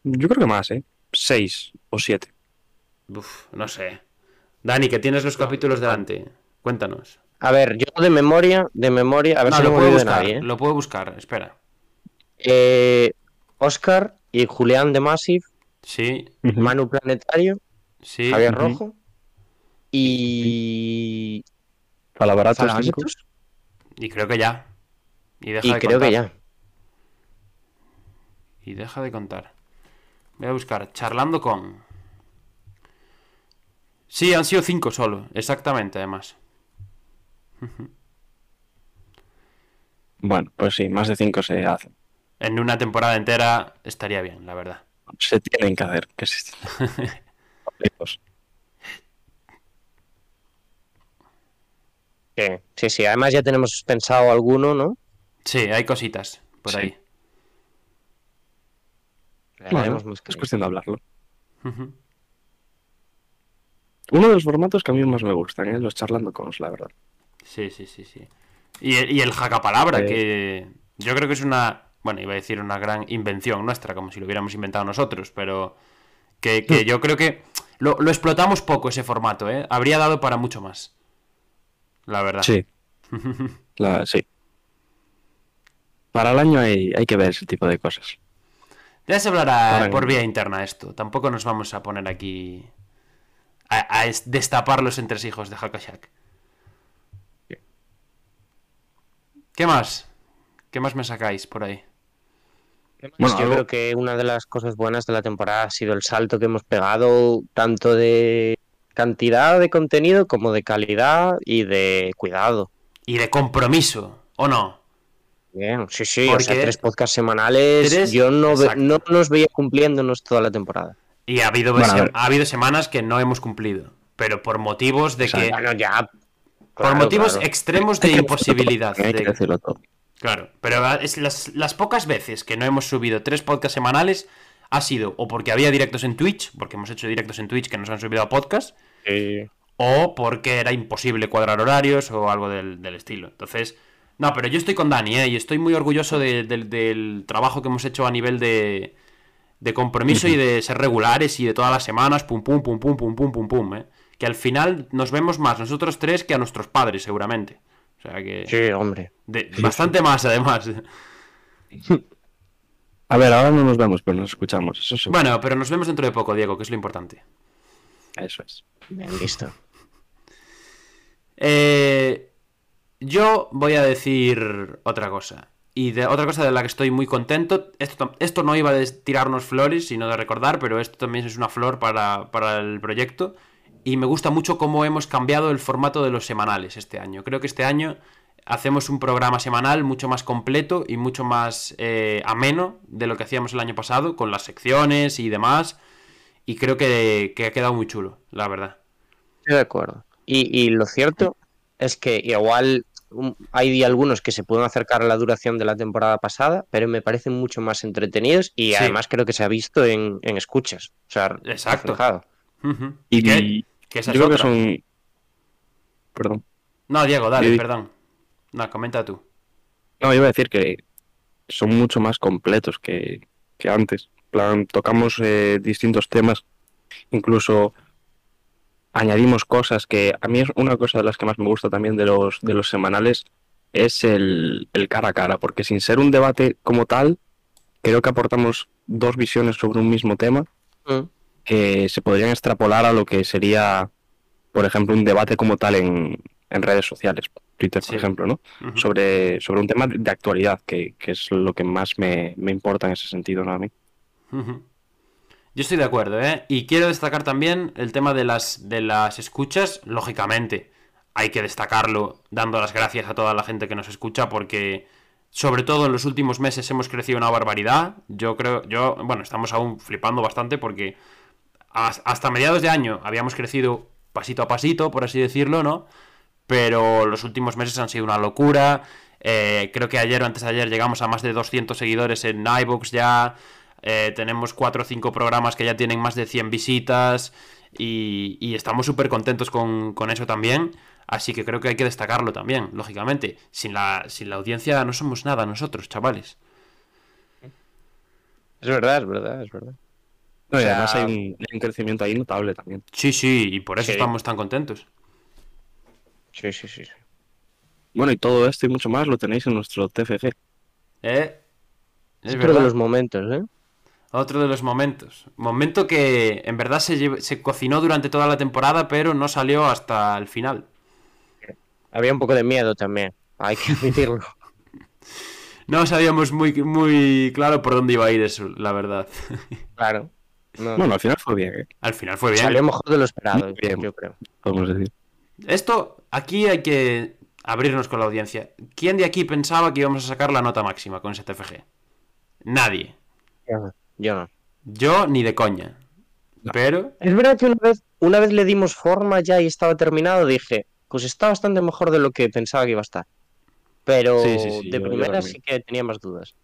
Yo creo que más, ¿eh? Seis o siete. Uf, no sé. Dani, que tienes los capítulos delante. Cuéntanos. A ver, yo de memoria, de memoria, a ver No, si lo puedo buscar. nadie. ¿eh? Lo puedo buscar, espera. Eh, Oscar y Julián de Massive, Sí, Manu Planetario, sí. Javier. Rojo y cinco. Falabaratos, Y creo que ya. Y deja y de creo que contar. ya. Y deja de contar. Voy a buscar. Charlando con. Sí, han sido 5 solo. Exactamente, además. Bueno, pues sí, más de cinco se hacen. En una temporada entera estaría bien, la verdad. Se tienen que hacer. Que. Sí, sí, sí, además ya tenemos pensado alguno, ¿no? Sí, hay cositas por Sí. ahí. Bueno, es cuestión de hablarlo. Uno de los formatos que a mí más me gustan, ¿eh? Los charlando con, la verdad. Sí, sí, sí, sí. Y el, y el jacapalabra, Eh. que yo creo que es una, bueno, iba a decir una gran invención nuestra, como si lo hubiéramos inventado nosotros, pero que, que yo creo que lo, lo explotamos poco ese formato, ¿eh? Habría dado para mucho más. La verdad. Sí. La- sí. Para el año hay, hay que ver ese tipo de cosas. Ya se hablará por vía interna esto. Tampoco nos vamos a poner aquí a, a es- destapar los entresijos de Hakashak. ¿Qué más? ¿Qué más me sacáis por ahí? Bueno, yo algo- creo que una de las cosas buenas de la temporada ha sido el salto que hemos pegado, tanto de cantidad de contenido como de calidad y de cuidado. Y de compromiso, ¿o no? Bien, sí, sí, o Porque- sea, tres podcasts semanales. Tres- Yo no, no nos veía cumpliéndonos toda la temporada. Y ha habido, Bueno, ha habido semanas que no hemos cumplido. Pero por motivos de O sea, que. Bueno, ya. por motivos claro. extremos de imposibilidad. Hay que de- decirlo todo. Claro, pero es las, las pocas veces que no hemos subido tres podcasts semanales ha sido o porque había directos en Twitch, porque hemos hecho directos en Twitch que nos han subido a podcast, o porque era imposible cuadrar horarios o algo del, del estilo. Entonces, no, pero yo estoy con Dani, ¿eh? Y estoy muy orgulloso de- del- del trabajo que hemos hecho a nivel de, de compromiso y de ser regulares y de todas las semanas, pum, pum, pum, pum, pum, pum, pum, pum, ¿eh? Que al final nos vemos más nosotros tres que a nuestros padres, seguramente. O sea que... Sí, hombre. De- bastante más, además. A ver, ahora no nos vemos, pero nos escuchamos. Eso sí. Bueno, pero nos vemos dentro de poco, Diego, que es lo importante. Eso es. Bien, listo. Eh, yo voy a decir otra cosa. Y de otra cosa de la que estoy muy contento. Esto, esto no iba de tirarnos flores, sino de recordar, pero esto también es una flor para, para el proyecto. Y me gusta mucho cómo hemos cambiado el formato de los semanales este año. Creo que este año hacemos un programa semanal mucho más completo y mucho más eh, ameno de lo que hacíamos el año pasado, con las secciones y demás. Y creo que, que ha quedado muy chulo, la verdad. Estoy de acuerdo. Y, y lo cierto es que igual um, hay algunos que se pueden acercar a la duración de la temporada pasada, pero me parecen mucho más entretenidos y Sí. además creo que se ha visto en, en escuchas. O sea, Exacto. Y. Que esa yo es creo que otra. son. Perdón. No, Diego, dale, perdón. No, comenta tú. No, iba a decir que son mucho más completos que, que antes. En plan, tocamos eh, distintos temas, incluso añadimos cosas que a mí es una cosa de las que más me gusta también de los, de los semanales, es el, el cara a cara, porque sin ser un debate como tal, creo que aportamos dos visiones sobre un mismo tema Mm. que se podrían extrapolar a lo que sería, por ejemplo, un debate como tal en, en redes sociales, Twitter, por ejemplo, ¿no? Sobre, sobre un tema de actualidad, que, que es lo que más me, me importa en ese sentido, ¿no? A mí. Yo estoy de acuerdo, ¿eh? Y quiero destacar también el tema de las, de las escuchas, lógicamente. Hay que destacarlo dando las gracias a toda la gente que nos escucha porque, sobre todo en los últimos meses, hemos crecido una barbaridad. Yo creo, yo, bueno, estamos aún flipando bastante porque has- hasta mediados de año habíamos crecido pasito a pasito, por así decirlo, ¿no? Pero los últimos meses han sido una locura. Eh, creo que ayer o antes de ayer llegamos a más de 200 seguidores en iVoox ya. Eh, tenemos 4 o 5 programas que ya tienen más de 100 visitas. Y, y estamos súper contentos con, con eso también. Así que creo que hay que destacarlo también, lógicamente. Sin la, sin la audiencia no somos nada nosotros, chavales. Es verdad, es verdad, es verdad. No, y además hay un, hay un crecimiento ahí notable también. Sí, sí, y por eso Sí. estamos tan contentos. Sí, sí, sí. sí. Bueno, y todo esto y mucho más lo tenéis en nuestro TFG. ¿Eh? Es otro verdad. de los momentos, ¿eh? Otro de los momentos. Momento que en verdad se, se cocinó durante toda la temporada, pero no salió hasta el final. Había un poco de miedo también, hay que admitirlo. No sabíamos muy, muy claro por dónde iba a ir eso, la verdad. claro. No, Bueno, al final fue bien, ¿eh? Al final fue bien. Salió mejor de lo esperado, Bien. yo creo. podemos decir. Esto, aquí hay que abrirnos con la audiencia. ¿Quién de aquí pensaba que íbamos a sacar la nota máxima con ese TFG? Nadie. Yo no. Yo no. Yo ni de coña. No. Pero, Es verdad que una vez, una vez le dimos forma ya y estaba terminado, dije, pues está bastante mejor de lo que pensaba que iba a estar. Pero Sí, sí, sí, de yo- primera sí que tenía más dudas.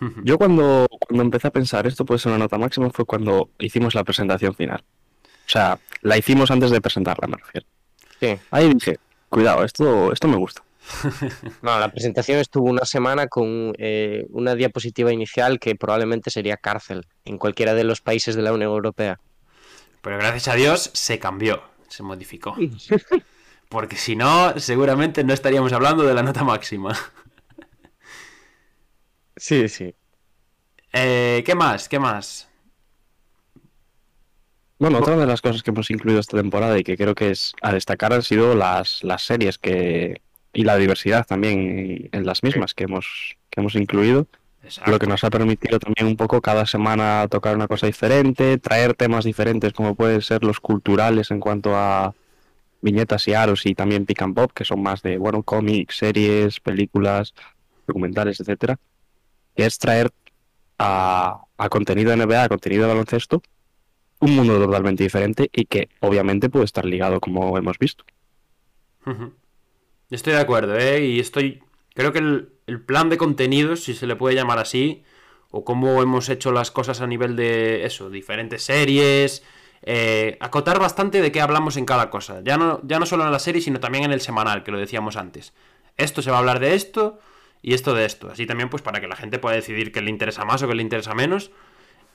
Yo cuando, cuando empecé a pensar esto puede ser una nota máxima fue cuando hicimos la presentación final. O sea, la hicimos antes de presentarla, me refiero. Sí. Ahí dije, cuidado, esto, esto me gusta. No, la presentación estuvo una semana con eh, una diapositiva inicial que probablemente sería cárcel en cualquiera de los países de la Unión Europea. pero gracias a Dios se cambió, se modificó. Porque si no, seguramente no estaríamos hablando de la nota máxima. Sí, sí. Eh, ¿Qué más? ¿Qué más? Bueno, otra de las cosas que hemos incluido esta temporada y que creo que es a destacar han sido las, las series que y la diversidad también en, las mismas que hemos, que hemos incluido, Exacto. lo que nos ha permitido también un poco cada semana tocar una cosa diferente, traer temas diferentes como pueden ser los culturales en cuanto a viñetas y aros y también pick and pop, que son más de, bueno, cómics, series, películas, documentales, etcétera, que es traer a, a contenido de NBA, a contenido de baloncesto, un mundo totalmente diferente y que obviamente puede estar ligado como hemos visto. Estoy de acuerdo, ¿eh? Y estoy. Creo que el- el plan de contenidos, si se le puede llamar así, o cómo hemos hecho las cosas a nivel de eso, diferentes series, eh, acotar bastante de qué hablamos en cada cosa, ya no, ya no solo en la serie, sino también en el semanal, que lo decíamos antes. Esto se va a hablar de esto y esto de esto, así también pues para que la gente pueda decidir qué le interesa más o qué le interesa menos.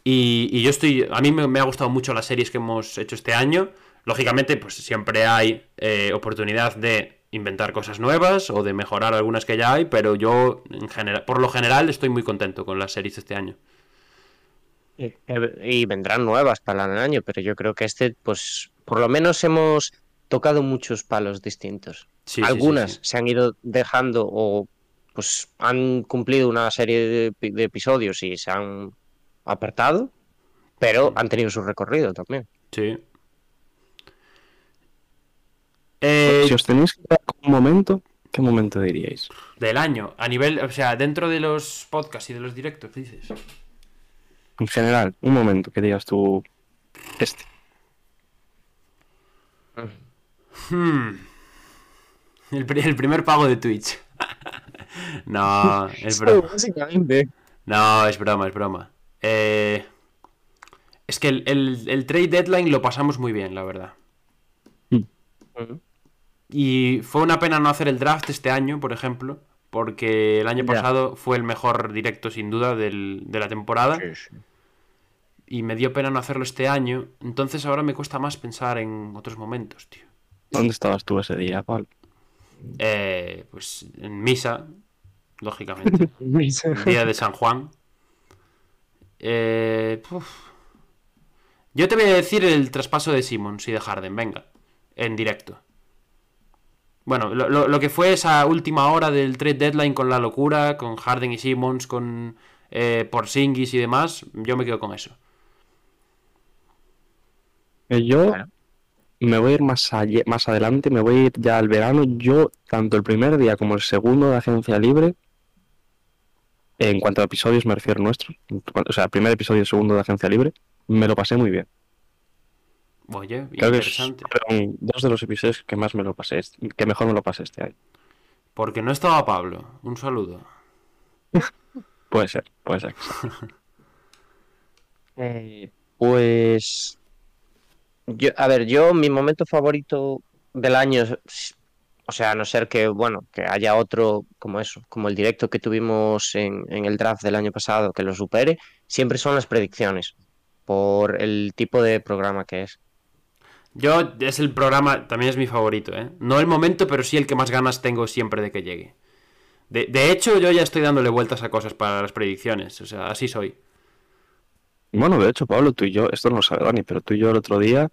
Y, yo estoy, a mí me, ha gustado mucho las series que hemos hecho este año. Lógicamente, pues siempre hay eh, oportunidad de inventar cosas nuevas o de mejorar algunas que ya hay, pero yo en general, por lo general estoy muy contento con las series de este año. Y, vendrán nuevas para el año, pero yo creo que este, pues por lo menos hemos tocado muchos palos distintos. Algunas se han ido dejando o pues han cumplido una serie de, episodios y se han apartado, pero han tenido su recorrido también. Sí. Eh, si os tenéis que dar un momento, ¿qué momento diríais? Del año, a nivel, o sea, dentro de los podcasts y de los directos, dices? En general, un momento que digas tú este. Hmm. El, primer pago de Twitch. no, es broma. No, es broma, es broma. Eh, es que el, trade deadline lo pasamos muy bien, la verdad. Hmm. Y fue una pena no hacer el draft este año, por ejemplo, porque el año pasado fue el mejor directo sin duda de la temporada. Y me dio pena no hacerlo este año, entonces ahora me cuesta más pensar en otros momentos, tío. ¿Dónde estabas tú ese día, Paul? Eh, pues en misa, lógicamente. día de San Juan. Eh, Yo te voy a decir el traspaso de Simmons y de Harden, venga, en directo. Bueno, lo, que fue esa última hora del trade deadline con la locura, con Harden y Simmons, con eh, Porzingis y demás, yo me quedo con eso. Eh, yo me voy a ir más, más adelante, me voy a ir ya al verano. Yo, tanto el primer día como el segundo de Agencia Libre, en cuanto a episodios me refiero nuestro, o sea, primer episodio y segundo de Agencia Libre, me lo pasé muy bien. Oye, interesante. dos de los episodios que más me lo pasé, que mejor me lo pasé este año. Porque no estaba Pablo. Un saludo. puede ser, puede ser. Eh, pues, yo, a ver, yo mi momento favorito del año, o sea, a no ser que, bueno, que haya otro como eso, como el directo que tuvimos en, en el draft del año pasado que lo supere, siempre son las predicciones por el tipo de programa que es. Yo es el programa, también es mi favorito, ¿eh? No el momento, pero sí el que más ganas tengo siempre de que llegue. De, hecho, yo ya estoy dándole vueltas a cosas para las predicciones, o sea, así soy. Bueno, de hecho, Pablo, tú y yo, esto no lo sabe Dani, pero tú y yo el otro día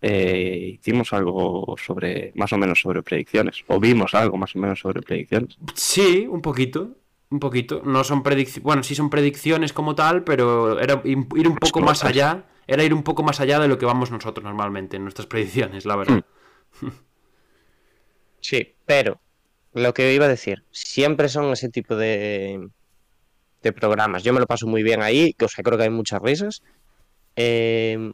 eh, hicimos algo sobre, más o menos sobre predicciones, o vimos algo más o menos sobre predicciones. Sí, un poquito, un poquito. No son predicciones, bueno, sí son predicciones como tal, pero era ir un poco más allá era ir un poco más allá de lo que vamos nosotros normalmente en nuestras predicciones, la verdad. Hmm. Sí, pero lo que iba a decir, siempre son ese tipo de, de programas. Yo me lo paso muy bien ahí, o sea, creo que hay muchas risas. Em,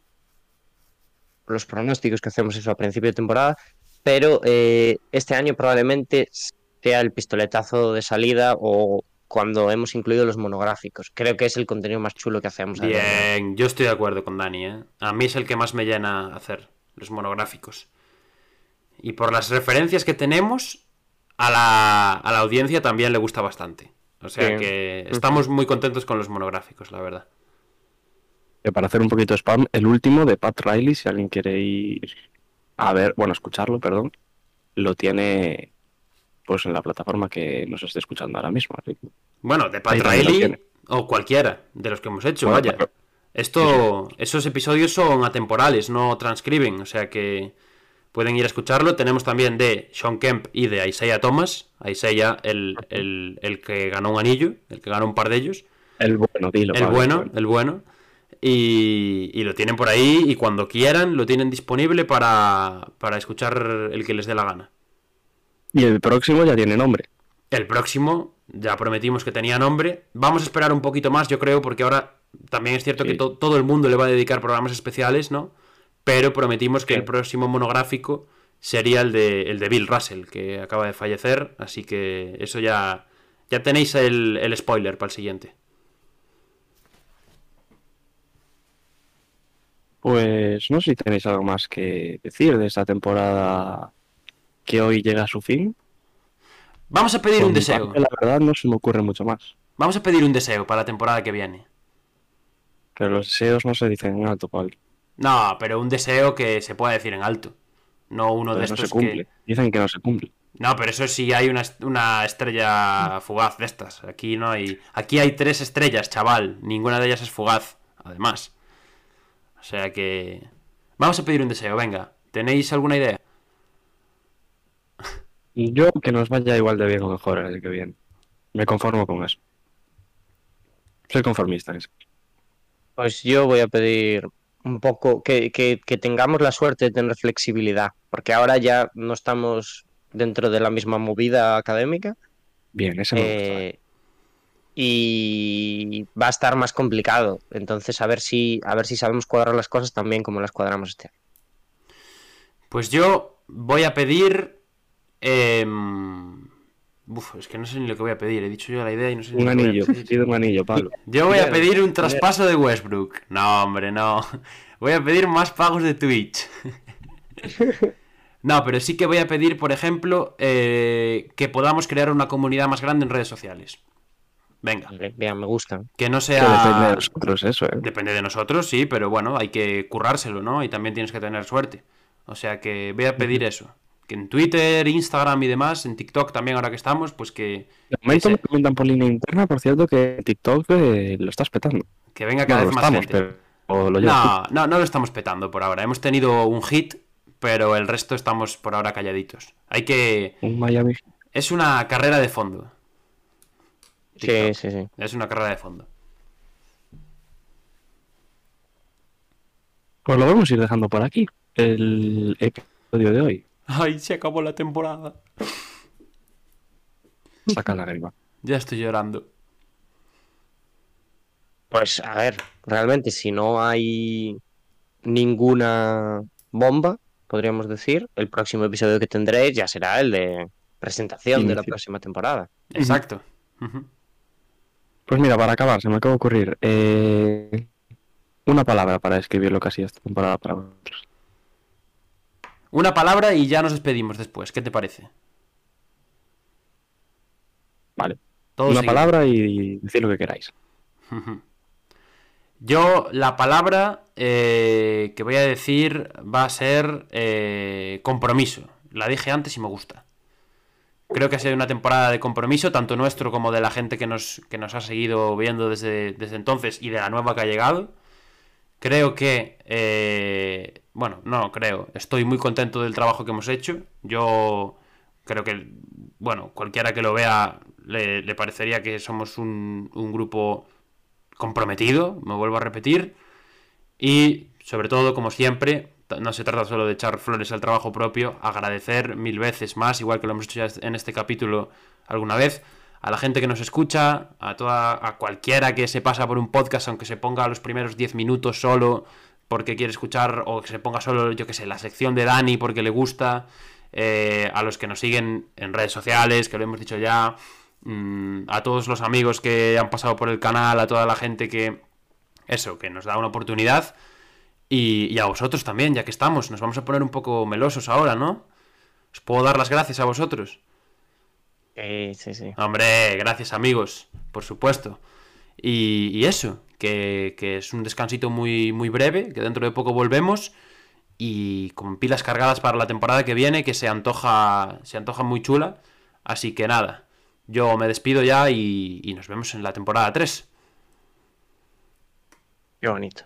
los pronósticos que hacemos eso a principio de temporada, pero eh, este año probablemente sea el pistoletazo de salida o cuando hemos incluido los monográficos. Creo que es el contenido más chulo que hacemos. Bien, yo estoy de acuerdo con Dani. ¿eh? A mí es el que más me llena hacer los monográficos. Y por las referencias que tenemos, a la, a la audiencia también le gusta bastante. O sea que estamos muy contentos con los monográficos, la verdad. Para hacer un poquito de spam, el último de Pat Riley, si alguien quiere ir a ver, bueno, escucharlo, perdón, lo tiene pues en la plataforma que nos esté escuchando ahora mismo. Bueno, de Pat Riley o cualquiera de los que hemos hecho, vaya. Esto, esos episodios son atemporales, no transcriben, o sea que pueden ir a escucharlo. Tenemos también de Sean Kemp y de Isaiah Thomas. Isaiah, el, el, que ganó un anillo, el que ganó un par de ellos. El bueno, dilo. El bueno, el bueno. Y, y, lo tienen por ahí y cuando quieran lo tienen disponible para, para escuchar el que les dé la gana. Y el próximo ya tiene nombre. El próximo, ya prometimos que tenía nombre. Vamos a esperar un poquito más, yo creo, porque ahora también es cierto que todo el mundo le va a dedicar programas especiales, ¿no? Pero prometimos que el próximo monográfico sería el de, el de Bill Russell, que acaba de fallecer. Así que eso ya, Ya tenéis el, el spoiler para el siguiente. Pues no sé si tenéis algo más que decir de esta temporada que hoy llega a su fin. Vamos a pedir Por un deseo. parte, la verdad no se me ocurre mucho más. Vamos a pedir un deseo para la temporada que viene. Pero los deseos no se dicen en alto, Pablo. No, pero un deseo que se pueda decir en alto. No uno de no estos se cumple. que... Dicen que no se cumple. No, pero eso sí hay una, una estrella fugaz de estas. Aquí no hay. Aquí hay tres estrellas, chaval. Ninguna de ellas es fugaz, además. O sea que. Vamos a pedir un deseo, venga. ¿Tenéis alguna idea? Y yo que nos vaya igual de bien o mejor el que viene. Me conformo con eso. Soy conformista en eso. Pues yo voy a pedir un poco que, que- que tengamos la suerte de tener flexibilidad, porque ahora ya no estamos dentro de la misma movida académica Bien, ese me gusta. Eh, y va a estar más complicado. Entonces, a ver si, a ver si sabemos cuadrar las cosas también como las cuadramos este año. Pues yo voy a pedir. Uf, es que no sé ni lo que voy a pedir. He dicho yo la idea y no sé ni Un anillo, pedir. pide un anillo, Pablo. Yo voy a pedir un traspaso de Westbrook. No, hombre, no. Voy a pedir más pagos de Twitch. No, pero sí que voy a pedir, por ejemplo, eh, que podamos crear una comunidad más grande en redes sociales. Venga, Bien, me gustan. que no Que depende sea... de nosotros eso, ¿eh? Depende de nosotros, sí, pero bueno, hay que currárselo, ¿no? Y también tienes que tener suerte. O sea que voy a pedir eso. Que en Twitter, Instagram y demás, en TikTok también ahora que estamos, pues que, De momento me comentan por línea interna, por cierto, que TikTok eh, lo estás petando. que venga cada No, lo vez más estamos, gente. pero lo No, no, no lo estamos petando por ahora. Hemos tenido un hit, pero el resto estamos por ahora calladitos. Hay que... Un Miami. Es una carrera de fondo. Sí, TikTok. sí, sí. Es una carrera de fondo. Pues lo vamos a ir dejando por aquí. El episodio de hoy. Ay, se acabó la temporada. Saca la lágrima. Ya estoy llorando. Pues a ver, realmente si no hay ninguna bomba, podríamos decir, el próximo episodio que tendréis ya será el de presentación de la próxima temporada. Exacto. Ujú. Pues mira, para acabar, se me acaba de ocurrir eh, una palabra para describir lo que ha sido esta temporada para vosotros. Una palabra y ya nos despedimos después. ¿Qué te parece? Vale. Todo una seguido. palabra y decir lo que queráis. Yo, la palabra eh, que voy a decir va a ser eh, compromiso. La dije antes y me gusta. Creo que ha sido una temporada de compromiso, tanto nuestro como de la gente que nos, que nos ha seguido viendo desde, desde entonces y de la nueva que ha llegado. Creo que, eh, bueno, no creo, estoy muy contento del trabajo que hemos hecho. Yo creo que, bueno, cualquiera que lo vea le, le parecería que somos un, un grupo comprometido, me vuelvo a repetir. Y sobre todo, como siempre, no se trata solo de echar flores al trabajo propio, agradecer mil veces más, igual que lo hemos hecho ya en este capítulo alguna vez, a la gente que nos escucha, a toda, a cualquiera que se pasa por un podcast, aunque se ponga los primeros 10 minutos solo porque quiere escuchar, o que se ponga solo, yo que sé, la sección de Dani porque le gusta, eh, a los que nos siguen en redes sociales, que lo hemos dicho ya, mm, a todos los amigos que han pasado por el canal, a toda la gente que, eso, que nos da una oportunidad. Y, y a vosotros también, ya que estamos. Nos vamos a poner un poco melosos ahora, ¿no? ¿Os puedo dar las gracias a vosotros? Eh, sí, sí. Hombre, gracias amigos, por supuesto. Y, y eso, que, que es un descansito muy, muy breve, que dentro de poco volvemos. Y con pilas cargadas para la temporada que viene, que se antoja, se antoja muy chula. Así que nada, yo me despido ya y, y nos vemos en la temporada 3. Qué bonito.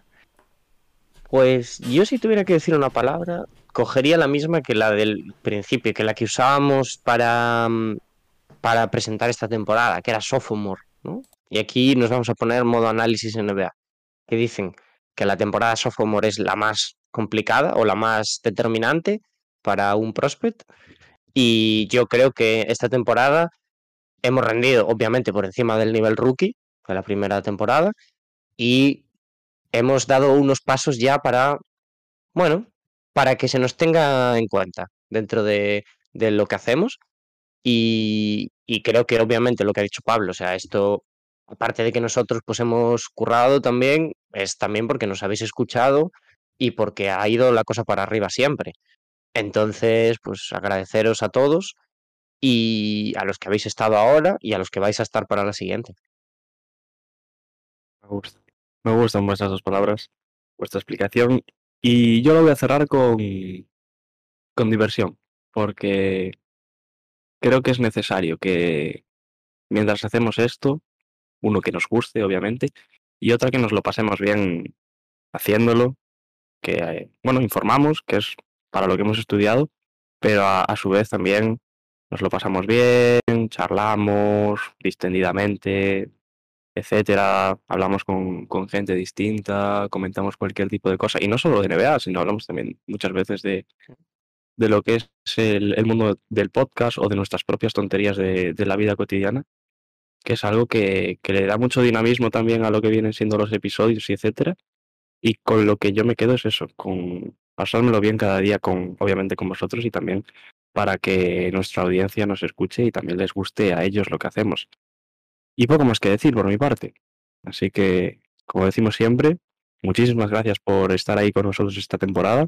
Pues yo si tuviera que decir una palabra, cogería la misma que la del principio, que la que usábamos para, mm, para presentar esta temporada, que era sophomore, ¿no? Y aquí nos vamos a poner modo análisis NBA, que dicen que la temporada sophomore es la más complicada o la más determinante para un prospect. Y yo creo que esta temporada hemos rendido, obviamente, por encima del nivel rookie de la primera temporada. Y hemos dado unos pasos ya para, bueno, para que se nos tenga en cuenta dentro de, de lo que hacemos. Y, Y creo que obviamente lo que ha dicho Pablo, o sea, esto, aparte de que nosotros pues hemos currado también, es también porque nos habéis escuchado y porque ha ido la cosa para arriba siempre. Entonces, pues agradeceros a todos y a los que habéis estado ahora y a los que vais a estar para la siguiente. Me gusta. Me gustan vuestras dos palabras, vuestra explicación. Y yo lo voy a cerrar con, con diversión, porque creo que es necesario que mientras hacemos esto, uno que nos guste, obviamente, y otra que nos lo pasemos bien haciéndolo, que, bueno, informamos, que es para lo que hemos estudiado, pero a, a su vez también nos lo pasamos bien, charlamos distendidamente, etcétera, hablamos con, con, gente distinta, comentamos cualquier tipo de cosa, y no solo de NBA, sino hablamos también muchas veces de, de lo que es el, el, mundo del podcast o de nuestras propias tonterías de, de la vida cotidiana, que es algo que, que, le da mucho dinamismo también a lo que vienen siendo los episodios y etcétera. Y con lo que yo me quedo es eso, con pasármelo bien cada día con, obviamente, con vosotros y también para que nuestra audiencia nos escuche y también les guste a ellos lo que hacemos. Y poco más que decir por mi parte. Así que, como decimos siempre, muchísimas gracias por estar ahí con nosotros esta temporada.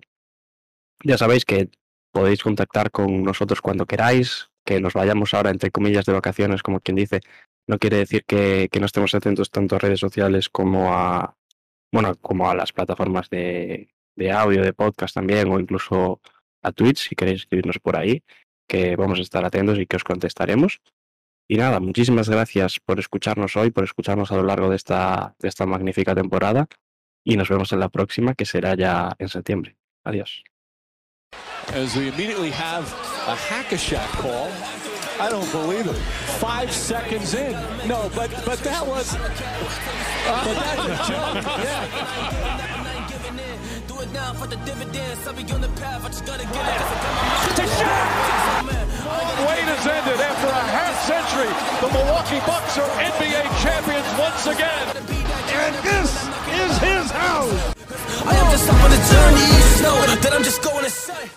Ya sabéis que podéis contactar con nosotros cuando queráis, que nos vayamos ahora entre comillas de vacaciones, como quien dice, no quiere decir que, no estemos atentos tanto a redes sociales como a bueno, como a las plataformas de, de audio, de podcast también, o incluso a Twitch, si queréis escribirnos por ahí, que vamos a estar atentos y que os contestaremos. Y nada, muchísimas gracias por escucharnos hoy, por escucharnos a lo largo de esta, de esta magnífica temporada y nos vemos en la próxima, que será ya en septiembre. Adiós. As we immediately have a call. I don't believe it. Five seconds in. No, but but that was. But that's a joke. Yeah. down for the dividends. I'll be on the path. I just gotta get it. To shot! wait has ended after a half century. The Milwaukee Bucks are NBA champions once again. And this is his house. I am just on a journey, you know that I'm just going to say.